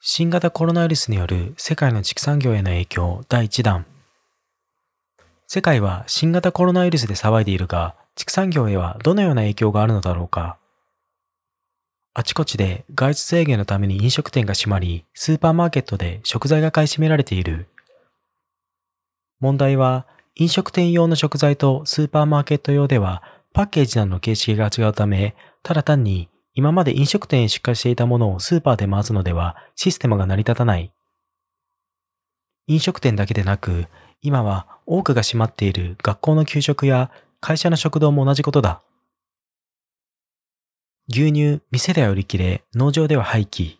新型コロナウイルスによる世界の畜産業への影響第1弾。世界は新型コロナウイルスで騒いでいるが畜産業へはどのような影響があるのだろうか。あちこちで外出制限のために飲食店が閉まりスーパーマーケットで食材が買い占められている。問題は飲食店用の食材とスーパーマーケット用ではパッケージなどの形式が違うためただ単に今まで飲食店へ出荷していたものをスーパーで回すのではシステムが成り立たない。飲食店だけでなく、今は多くが閉まっている学校の給食や会社の食堂も同じことだ。牛乳、店では売り切れ、農場では廃棄。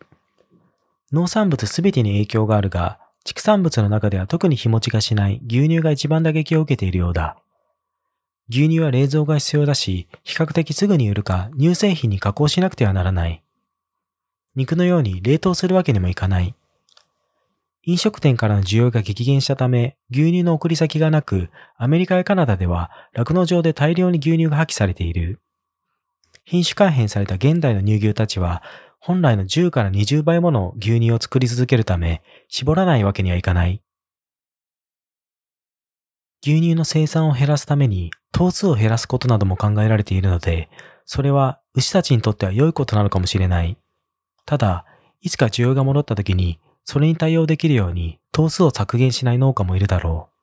農産物すべてに影響があるが、畜産物の中では特に日持ちがしない牛乳が一番打撃を受けているようだ。牛乳は冷蔵が必要だし、比較的すぐに売るか乳製品に加工しなくてはならない。肉のように冷凍するわけにもいかない。飲食店からの需要が激減したため、牛乳の送り先がなく、アメリカやカナダでは酪農場で大量に牛乳が破棄されている。品種改変された現代の乳牛たちは、本来の10から20倍もの牛乳を作り続けるため、絞らないわけにはいかない。牛乳の生産を減らすために頭数を減らすことなども考えられているので、それは牛たちにとっては良いことなのかもしれない。ただ、いつか需要が戻った時に、それに対応できるように頭数を削減しない農家もいるだろう。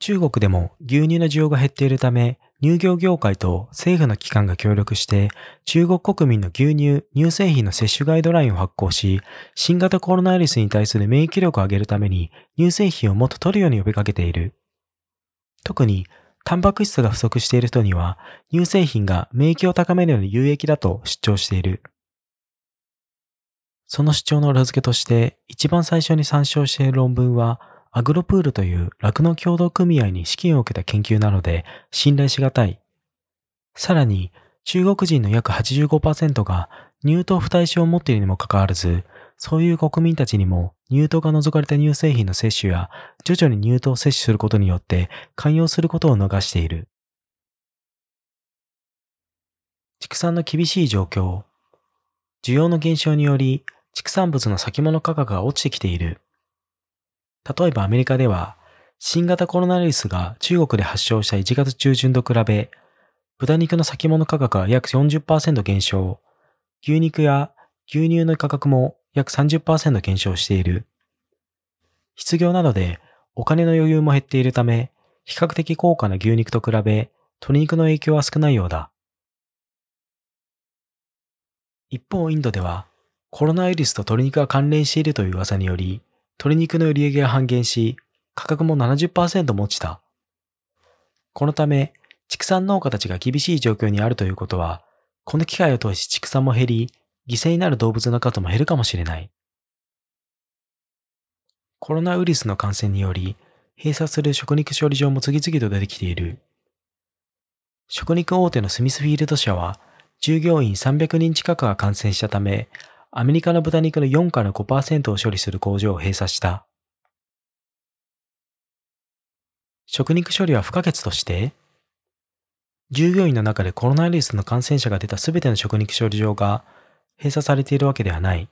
中国でも牛乳の需要が減っているため、乳業業界と政府の機関が協力して、中国国民の牛乳、乳製品の摂取ガイドラインを発行し、新型コロナウイルスに対する免疫力を上げるために乳製品をもっと取るように呼びかけている。特に、タンパク質が不足している人には、乳製品が免疫を高めるように有益だと主張している。その主張の裏付けとして、一番最初に参照している論文は、アグロプールという酪農協同組合に資金を受けた研究なので信頼しがたい。さらに、中国人の約85%が乳糖不対症を持っているにもかかわらず、そういう国民たちにも乳糖が除かれた乳製品の摂取や徐々に乳糖を摂取することによって寛容することを逃している。畜産の厳しい状況。需要の減少により畜産物の先物価格が落ちてきている。例えばアメリカでは、新型コロナウイルスが中国で発症した1月中旬と比べ、豚肉の先物価格は約40%減少、牛肉や牛乳の価格も約30%減少している。失業などでお金の余裕も減っているため、比較的高価な牛肉と比べ、鶏肉の影響は少ないようだ。一方、インドでは、コロナウイルスと鶏肉が関連しているという噂により、鶏肉の売り上げが半減し、価格も70%も落ちた。このため、畜産農家たちが厳しい状況にあるということは、この機会を通し畜産も減り、犠牲になる動物の数も減るかもしれない。コロナウイルスの感染により、閉鎖する食肉処理場も次々と出てきている。食肉大手のスミスフィールド社は、従業員300人近くが感染したため、アメリカの豚肉の4から5%を処理する工場を閉鎖した。食肉処理は不可欠として、従業員の中でコロナウイルスの感染者が出たすべての食肉処理場が閉鎖されているわけではない。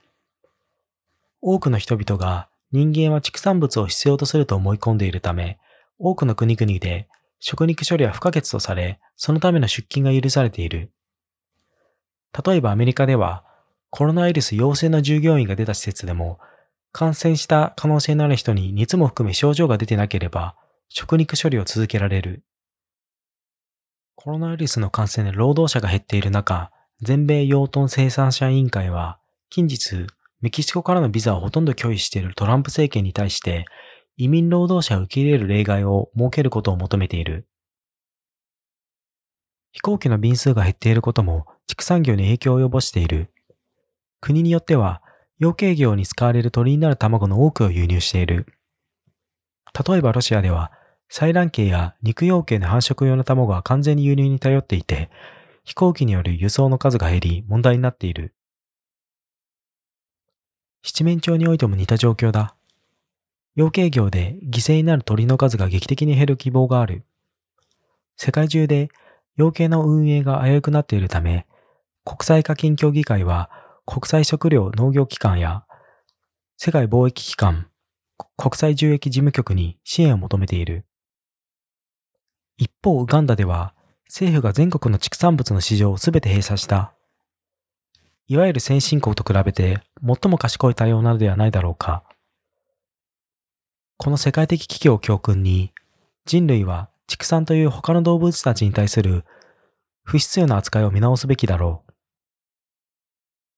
多くの人々が人間は畜産物を必要とすると思い込んでいるため、多くの国々で食肉処理は不可欠とされ、そのための出勤が許されている。例えばアメリカでは、コロナウイルス陽性の従業員が出た施設でも、感染した可能性のある人に熱も含め症状が出てなければ、食肉処理を続けられる。コロナウイルスの感染で労働者が減っている中、全米養豚生産者委員会は、近日、メキシコからのビザをほとんど拒否しているトランプ政権に対して、移民労働者を受け入れる例外を設けることを求めている。飛行機の便数が減っていることも畜産業に影響を及ぼしている。国によっては、養鶏業に使われる鳥になる卵の多くを輸入している。例えばロシアでは、採卵系や肉養鶏の繁殖用の卵は完全に輸入に頼っていて、飛行機による輸送の数が減り問題になっている。七面鳥においても似た状況だ。養鶏業で犠牲になる鳥の数が劇的に減る希望がある。世界中で養鶏の運営が危うくなっているため、国際課金協議会は国際食糧農業機関や世界貿易機関、国際獣疫事務局に支援を求めている。一方、ウガンダでは政府が全国の畜産物の市場を全て閉鎖した。いわゆる先進国と比べて最も賢い対応なのではないだろうか。この世界的危機を教訓に、人類は畜産という他の動物たちに対する不必要な扱いを見直すべきだろう。